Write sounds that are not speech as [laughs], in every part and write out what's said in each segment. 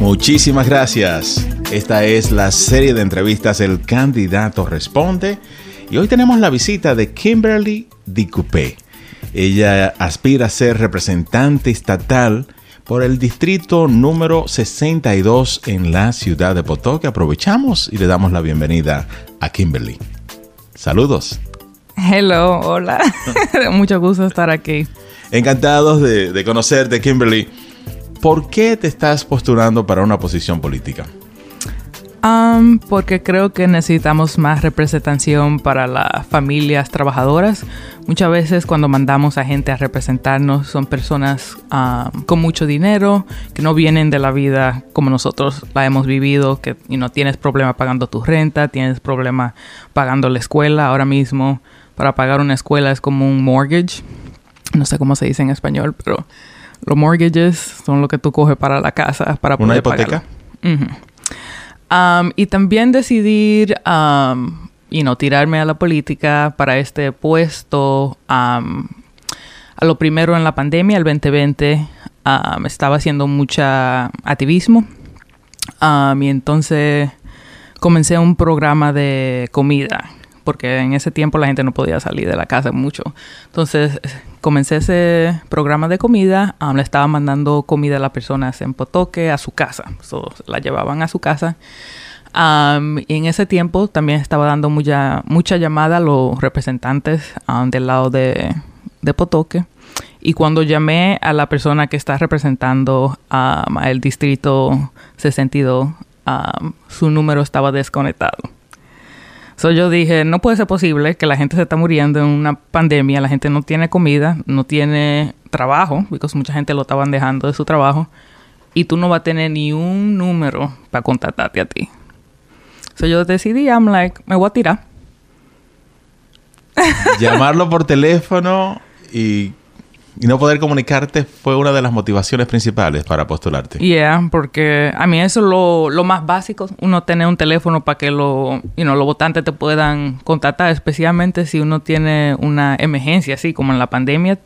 Muchísimas gracias. Esta es la serie de entrevistas El Candidato Responde y hoy tenemos la visita de Kimberly Dicupé. Ella aspira a ser representante estatal por el distrito número 62 en la ciudad de Potoque. Aprovechamos y le damos la bienvenida a Kimberly. Saludos. Hello, hola. [laughs] Mucho gusto estar aquí. Encantados de, de conocerte, Kimberly. ¿Por qué te estás postulando para una posición política? Um, porque creo que necesitamos más representación para las familias trabajadoras. Muchas veces cuando mandamos a gente a representarnos son personas um, con mucho dinero, que no vienen de la vida como nosotros la hemos vivido, que no tienes problema pagando tu renta, tienes problema pagando la escuela. Ahora mismo para pagar una escuela es como un mortgage. No sé cómo se dice en español, pero los mortgages son lo que tú coges para la casa, para ¿Una hipoteca? Um, y también decidir, um, y no tirarme a la política para este puesto. Um, a lo primero en la pandemia, el 2020, estaba haciendo mucha activismo. y entonces comencé un programa de comida porque en ese tiempo la gente no podía salir de la casa mucho. Entonces comencé ese programa de comida, um, le estaba mandando comida a las personas en Potoque a su casa, la llevaban a su casa. Um, y en ese tiempo también estaba dando mucha, mucha llamada a los representantes del lado de, de, Potoque. Y cuando llamé a la persona que está representando al distrito 62, su número estaba desconectado. So yo dije, no puede ser posible que la gente se está muriendo en una pandemia, la gente no tiene comida, no tiene trabajo, porque mucha gente lo estaban dejando de su trabajo, y tú no vas a tener ni un número para contactarte a ti. So yo decidí, I'm like, me voy a tirar. Llamarlo por teléfono y y no poder comunicarte fue una de las motivaciones principales para postularte. Yeah, porque a mí eso es lo, lo más básico, uno tener un teléfono para que lo, you know, los votantes te puedan contactar, especialmente si uno tiene una emergencia, así como en la pandemia,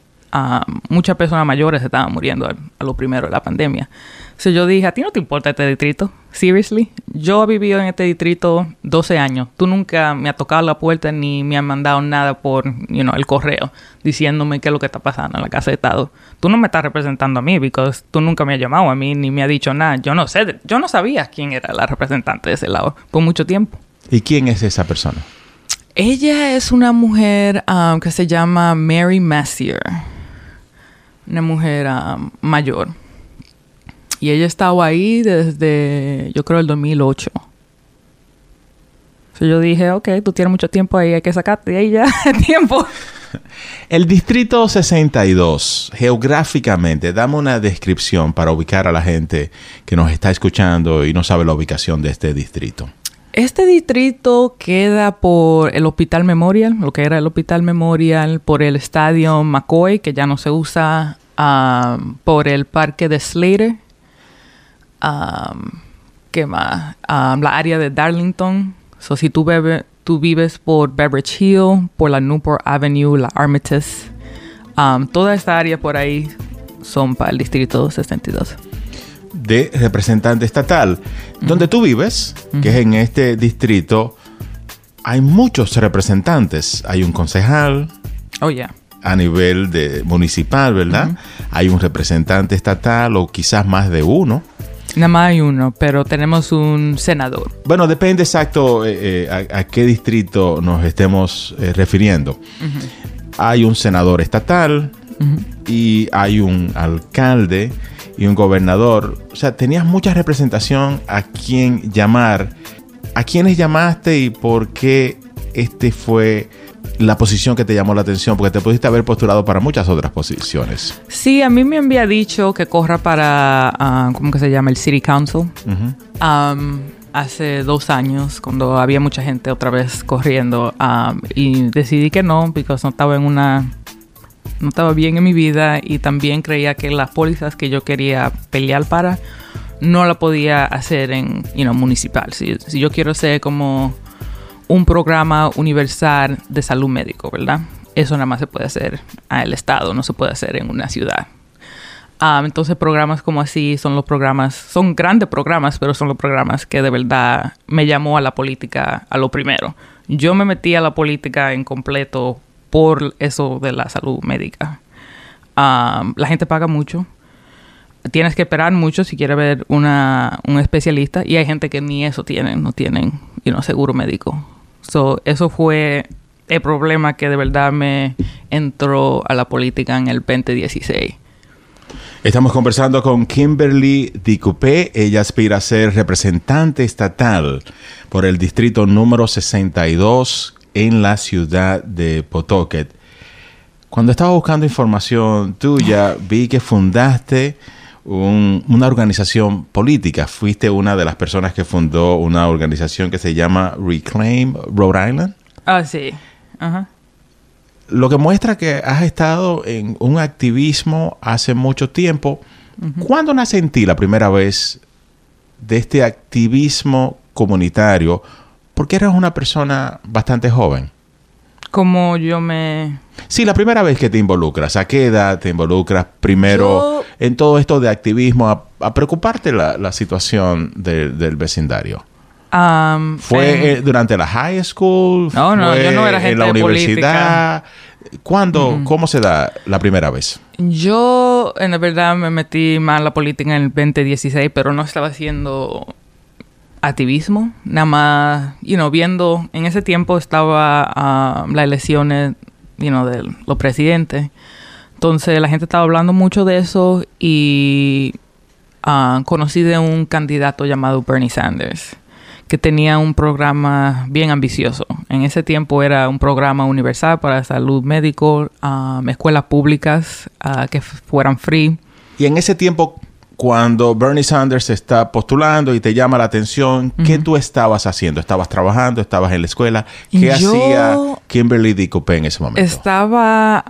muchas personas mayores estaban muriendo a, lo primero de la pandemia. Entonces yo dije, ¿a ti no te importa este distrito? Seriously? Yo he vivido en este distrito 12 años. Tú nunca me has tocado la puerta ni me has mandado nada por you know, el correo diciéndome qué es lo que está pasando en la Casa de Estado. Tú no me estás representando a mí porque tú nunca me has llamado a mí ni me has dicho nada. Yo no sé, yo no sabía quién era la representante de ese lado por mucho tiempo. ¿Y quién es esa persona? Ella es una mujer um, que se llama Mary Messier una mujer ah, mayor. Y ella estaba ahí desde, yo creo, el 2008. Entonces yo dije, ok, tú tienes mucho tiempo ahí, hay que sacarte de ahí ya [laughs] tiempo. El distrito 62, geográficamente, dame una descripción para ubicar a la gente que nos está escuchando y no sabe la ubicación de este distrito. Este distrito queda por el Hospital Memorial, lo que era el Hospital Memorial, por el Estadio McCoy, que ya no se usa, um, por el Parque de Slater, um, ¿qué más? Um, la área de Darlington. So, si tú, tú vives por Beverage Hill, por la Newport Avenue, la Armitage, toda esta área por ahí son para el distrito 62 de representante estatal. Donde tú vives, que es en este distrito, hay muchos representantes. Hay un concejal. Oh, yeah. A nivel de municipal, ¿verdad? Hay un representante estatal o quizás más de uno. Nada más hay uno, pero tenemos un senador. Bueno, depende exacto eh, eh, a, qué distrito nos estemos eh, refiriendo. Hay un senador estatal y hay un alcalde y un gobernador. O sea, tenías mucha representación a quién llamar. ¿A quiénes llamaste y por qué este fue la posición que te llamó la atención? Porque te pudiste haber postulado para muchas otras posiciones. Sí, a mí me había dicho que corra para, uh, ¿cómo que se llama? El City Council. hace dos años, cuando había mucha gente otra vez corriendo. y decidí que no, porque no estaba en una no estaba bien en mi vida y también creía que las pólizas que yo quería pelear para no la podía hacer en you know, municipal. Si, yo quiero hacer como un programa universal de salud médico, ¿verdad? Eso nada más se puede hacer al Estado, no se puede hacer en una ciudad. Um, entonces programas como así son los programas, son grandes programas, pero son los programas que de verdad me llamó a la política a lo primero. Yo me metí a la política en completo por eso de la salud médica. La gente paga mucho. Tienes que esperar mucho si quieres ver una, un especialista y hay gente que ni eso tienen, no tienen you know, seguro médico. So, eso fue el problema que de verdad me entró a la política en el 2016. Estamos conversando con Kimberly Dicupé. Ella aspira a ser representante estatal por el distrito número 62 en la ciudad de Pawtucket. Cuando estaba buscando información tuya, vi que fundaste una organización política. Fuiste una de las personas que fundó una organización que se llama Reclaim Rhode Island. Ah, sí. Ajá lo que muestra que has estado en un activismo hace mucho tiempo. ¿Cuándo nace en ti la primera vez de este activismo comunitario? Porque eres una persona bastante joven. Como yo me... Sí, la primera vez que te involucras. ¿A qué edad te involucras primero en todo esto de activismo a, preocuparte la, la situación del vecindario? ¿Fue durante la high school? No, no, yo no era gente en la universidad. ¿Cuándo, cómo se da la primera vez? Yo, en la verdad, me metí más en la política en el 2016, pero no estaba haciendo activismo, nada más, you know, viendo, en ese tiempo estaba las elecciones, you know, de los presidentes. Entonces la gente estaba hablando mucho de eso y uh, conocí de un candidato llamado Bernie Sanders que tenía un programa bien ambicioso. En ese tiempo era un programa universal para salud médico, um, escuelas públicas uh, que fueran free. Y en ese tiempo, cuando Bernie Sanders está postulando y te llama la atención, ¿qué tú estabas haciendo? ¿Estabas trabajando? ¿Estabas en la escuela? ¿Qué hacía Kimberly D. en ese momento? Estaba,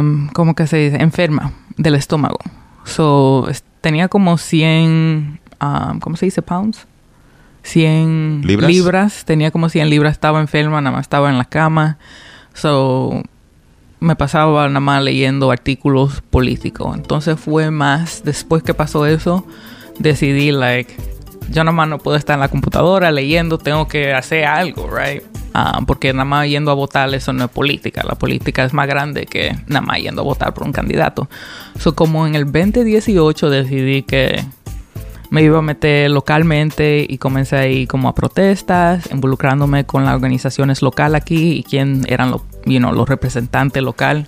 um, ¿cómo que se dice? Enferma del estómago. So, tenía como 100, um, ¿cómo se dice? Pounds 100 ¿Libras? Tenía como 100 libras. Estaba enferma, nada más estaba en la cama. So, me pasaba nada más leyendo artículos políticos. Entonces fue más, después que pasó eso, decidí, like, yo nada más no puedo estar en la computadora leyendo, tengo que hacer algo, right? Ah, porque nada más yendo a votar, eso no es política. La política es más grande que nada más yendo a votar por un candidato. So, como en el 2018 decidí que me iba a meter localmente y comencé ahí como a protestas, involucrándome con las organizaciones locales aquí y quién eran los, you know, los representantes local.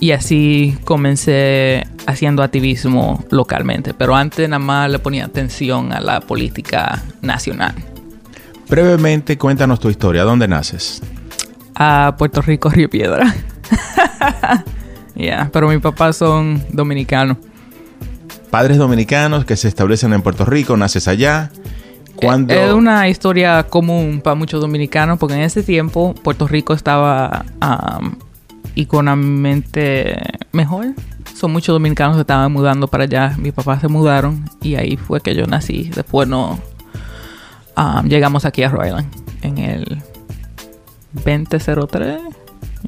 y así comencé haciendo activismo localmente, pero antes nada más le ponía atención a la política nacional. Brevemente, cuéntanos tu historia. ¿Dónde naces? A Puerto Rico, Río Piedra. [laughs] Pero mis papás son dominicanos padres dominicanos que se establecen en Puerto Rico, naces allá. Cuando... Es una historia común para muchos dominicanos porque en ese tiempo Puerto Rico estaba um, económicamente mejor. Son muchos dominicanos que estaban mudando para allá. Mis papás se mudaron y ahí fue que yo nací. Después no llegamos aquí a Rhode Island en el 2003.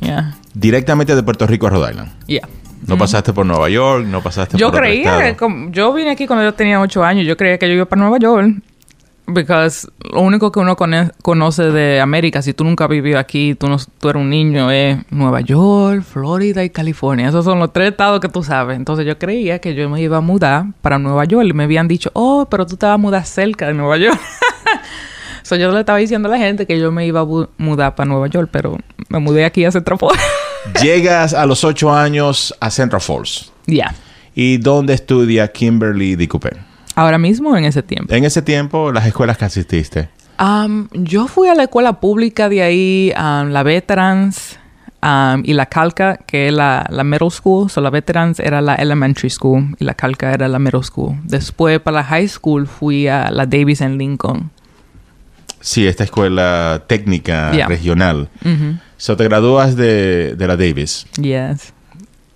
Yeah. Directamente de Puerto Rico a Rhode Island. Yeah. No pasaste por Nueva York, no pasaste yo por creía, yo vine aquí cuando yo tenía ocho años, yo creía que yo iba para Nueva York. Porque lo único que uno conoce de América, si tú nunca has vivido aquí, tú, no, tú eres un niño, es Nueva York, Florida y California. Esos son los tres estados que tú sabes. Entonces yo creía que yo me iba a mudar para Nueva York. Y me habían dicho, oh, pero tú te vas a mudar cerca de Nueva York. [laughs] so, yo le estaba diciendo a la gente que yo me iba a mudar para Nueva York, pero me mudé aquí a Central [laughs] Llegas a los ocho años a Central Falls. Ya. ¿Y dónde estudia Kimberly DiCupe? Ahora mismo o en ese tiempo? En ese tiempo, las escuelas que asististe. Um, yo fui a la escuela pública de ahí, um, la Veterans um, y la Calca, que es la, la middle school. So, la Veterans era la elementary school y la Calca era la middle school. Después, para la high school, fui a la Davis en Lincoln. Sí, esta escuela técnica regional. So, te gradúas de, la Davis. Yes.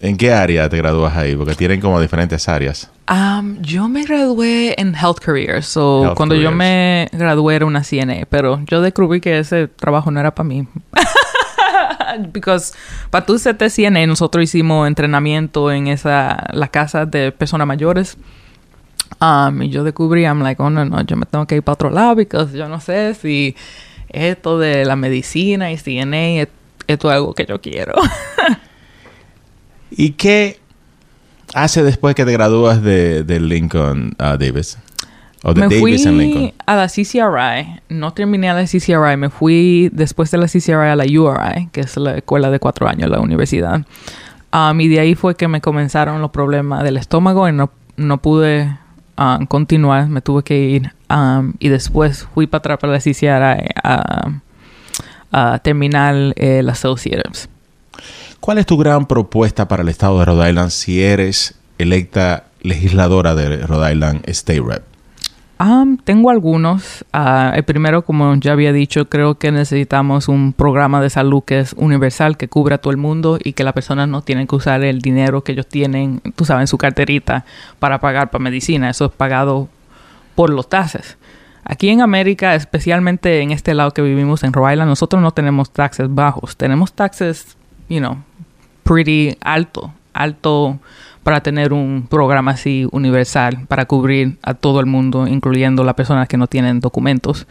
¿En qué área te gradúas ahí? Porque tienen como diferentes áreas. Um, yo me gradué en Health Careers. So, cuando yo me gradué era una CNA. Pero yo descubrí que ese trabajo no era para mí. [laughs] Because para tu CTCN nosotros hicimos entrenamiento en esa la casa de personas mayores. Um, y yo descubrí, I'm like, oh no, no, yo me tengo que ir para otro lado because yo no sé si esto de la medicina y CNA, esto es algo que yo quiero. [laughs] ¿Y qué hace después que te gradúas de, de Lincoln uh, Davis? O de me Davis fui Lincoln. a la CCRI. No terminé a la CCRI. Me fui después de la CCRI a la URI, que es la escuela de cuatro años, la universidad. Um, y de ahí fue que me comenzaron los problemas del estómago y no, no pude um, continuar. Me tuve que ir. Um, y después fui para atrás para la CCRI a, a terminar el Associates. ¿Cuál es tu gran propuesta para el estado de Rhode Island si eres electa legisladora de Rhode Island State Rep? tengo algunos. Ah, el primero, como ya había dicho, creo que necesitamos un programa de salud que es universal, que cubra a todo el mundo y que las personas no tienen que usar el dinero que ellos tienen, tú sabes, en su carterita para pagar para medicina. Eso es pagado por los taxes. Aquí en América, especialmente en este lado que vivimos en Rhode Island, nosotros no tenemos taxes bajos. Tenemos taxes, you know, pretty alto, alto para tener un programa así universal para cubrir a todo el mundo, incluyendo las personas que no tienen documentos.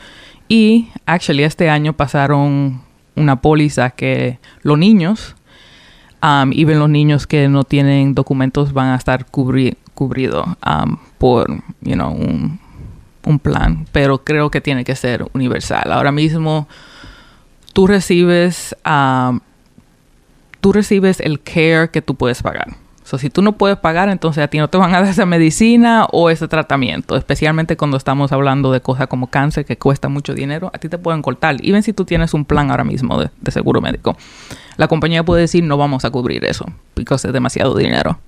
Y, actually, este año pasaron una póliza que los niños, um, even los niños que no tienen documentos, van a estar cubridos um, por, you know, un, un plan. Pero creo que tiene que ser universal. Ahora mismo, tú recibes um, tú recibes el care que tú puedes pagar. So, si tú no puedes pagar, entonces a ti no te van a dar esa medicina o ese tratamiento, especialmente cuando estamos hablando de cosas como cáncer que cuesta mucho dinero, a ti te pueden cortar. Y ven si tú tienes un plan ahora mismo de, seguro médico. La compañía puede decir no vamos a cubrir eso, porque es demasiado dinero.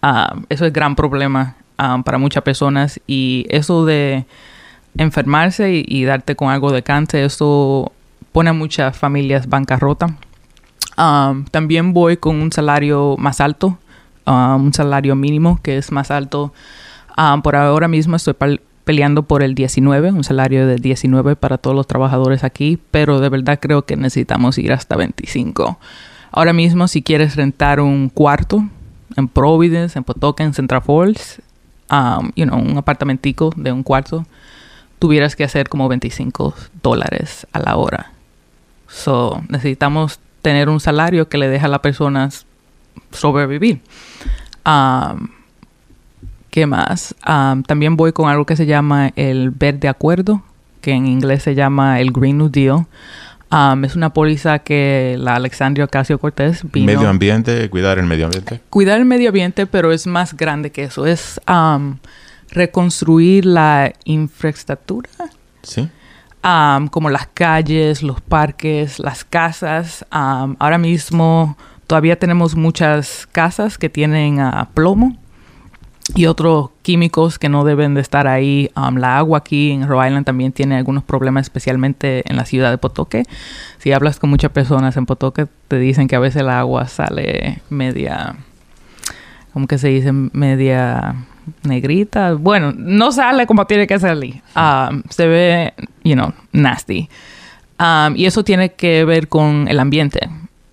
Ah, eso es gran problema ah, para muchas personas y eso de enfermarse y, y, darte con algo de cáncer, eso pone a muchas familias bancarrota Um, también voy con un salario más alto, um, un salario mínimo que es más alto. Um, por ahora mismo estoy peleando por el 19, un salario de 19 para todos los trabajadores aquí, pero de verdad creo que necesitamos ir hasta 25. Ahora mismo, si quieres rentar un cuarto en Providence, en Potoka, en Central Falls, you know, un apartamentico de un cuarto, tuvieras que hacer como 25 dólares a la hora. So, necesitamos tener un salario que le deja a las personas sobrevivir. ¿Qué más? también voy con algo que se llama el verde acuerdo, que en inglés se llama el Green New Deal. es una póliza que la Alexandria Ocasio Cortés vino. Medio ambiente, cuidar el medio ambiente. Cuidar el medio ambiente, pero es más grande que eso. Es reconstruir la infraestructura. Sí como las calles, los parques, las casas. ahora mismo todavía tenemos muchas casas que tienen ah, plomo y otros químicos que no deben de estar ahí. la agua aquí en Rhode Island también tiene algunos problemas, especialmente en la ciudad de Potoque. Si hablas con muchas personas en Potoque, te dicen que a veces el agua sale media, ¿cómo que se dice? Media negrita. Bueno, no sale como tiene que salir. Um, se ve, you know, nasty. Um, y eso tiene que ver con el ambiente.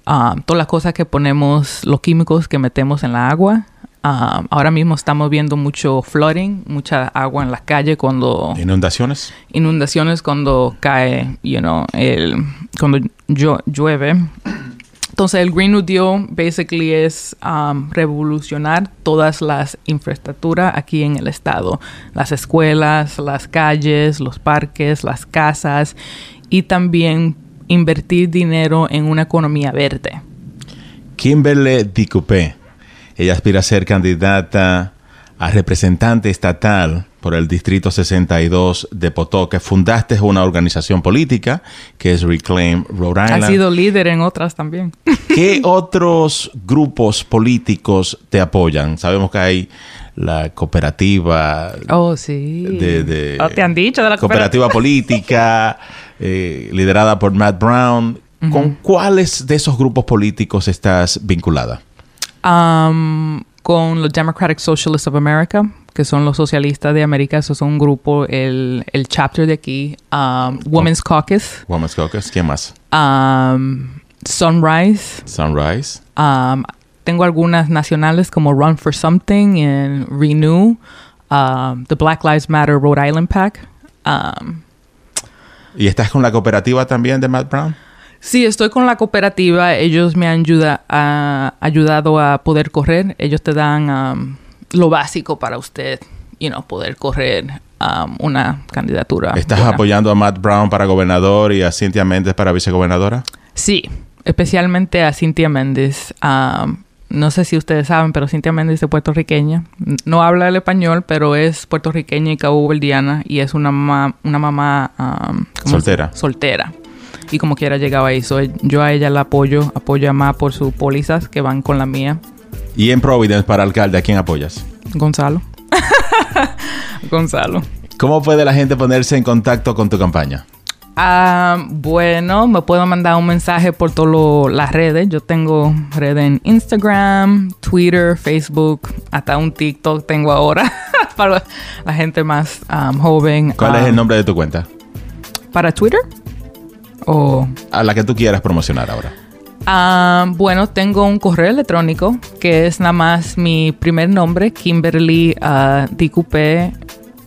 Um, todas las cosas que ponemos, los químicos que metemos en la agua. ahora mismo estamos viendo mucho flooding, mucha agua en las calles cuando... Inundaciones. Inundaciones cuando cae, you know, el, cuando llueve. Entonces el Green New Deal basically es um, revolucionar todas las infraestructuras aquí en el estado, las escuelas, las calles, los parques, las casas y también invertir dinero en una economía verde. Kimberly Dicupé, ella aspira a ser candidata a representante estatal por el Distrito 62 de Potoque. Fundaste una organización política que es Reclaim Rhode Island. Ha sido líder en otras también. [laughs] ¿Qué otros grupos políticos te apoyan? Sabemos que hay la cooperativa. Oh, sí. De, oh, te han dicho de la cooperativa, política, [laughs] eh, liderada por Matt Brown. ¿Con cuáles de esos grupos políticos estás vinculada? Um, con los Democratic Socialists of America, que son los socialistas de América. Eso es un grupo, el, el chapter de aquí. Um, Women's Caucus. Women's Caucus. ¿Quién más? Um, Sunrise. Sunrise. Um, tengo algunas nacionales como Run for Something y Renew. Um, the Black Lives Matter Rhode Island Pack. Um, ¿Y estás con la cooperativa también de Matt Brown? Sí, estoy con la cooperativa. Ellos me han ayudado a poder correr. Ellos te dan um, lo básico para usted, you know, poder correr um, una candidatura. ¿Estás apoyando a Matt Brown para gobernador y a Cynthia Méndez para vicegobernadora? Sí, especialmente a Cynthia Méndez. Um, no sé si ustedes saben, pero Cintia Méndez es puertorriqueña. No habla el español, pero es puertorriqueña y cabo-verdiana y es una, mamá, una mamá soltera. soltera. Y como quiera llegaba ahí. yo a ella la apoyo, apoyo a más por sus pólizas que van con la mía. ¿Y en Providence para alcalde, a quién apoyas? Gonzalo. [laughs] Gonzalo. ¿Cómo puede la gente ponerse en contacto con tu campaña? Ah, bueno, me puedo mandar un mensaje por todas las redes. Yo tengo redes en Instagram, Twitter, Facebook, hasta un TikTok tengo ahora [laughs] para la gente más um, joven. ¿Cuál es el um, nombre de tu cuenta? ¿Para Twitter? ¿O? A la que tú quieras promocionar ahora. Um, bueno, tengo un correo electrónico que es nada más mi primer nombre, Kimberly uh, DQP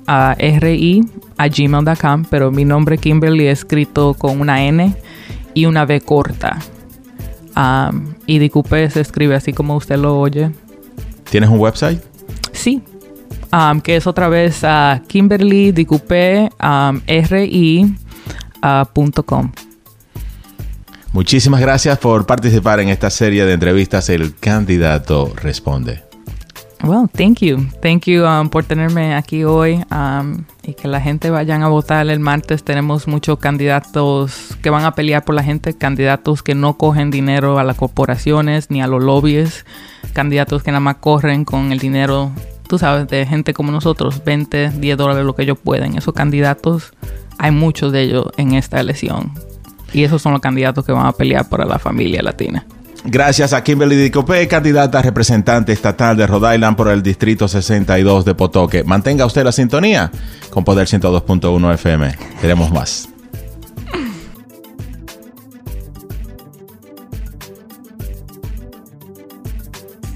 uh, RI a gmail.com, pero mi nombre Kimberly es escrito con una N y una B corta. Um, y Dicupe se escribe así como usted lo oye. ¿Tienes un website? Sí, um, que es otra vez a Kimberly Dicupe um, uh, Muchísimas gracias por participar en esta serie de entrevistas El Candidato Responde. Well, thank you. Thank you um, por tenerme aquí hoy um, y que la gente vayan a votar el martes. Tenemos muchos candidatos que van a pelear por la gente, candidatos que no cogen dinero a las corporaciones ni a los lobbies, candidatos que nada más corren con el dinero, tú sabes, de gente como nosotros, 20, 10 dólares, lo que ellos pueden. Esos candidatos, hay muchos de ellos en esta elección. Y esos son los candidatos que van a pelear por la familia latina. Gracias a Kimberly Dicopé, candidata representante estatal de Rhode Island por el Distrito 62 de Potoque. Mantenga usted la sintonía con Poder 102.1 FM. Queremos más.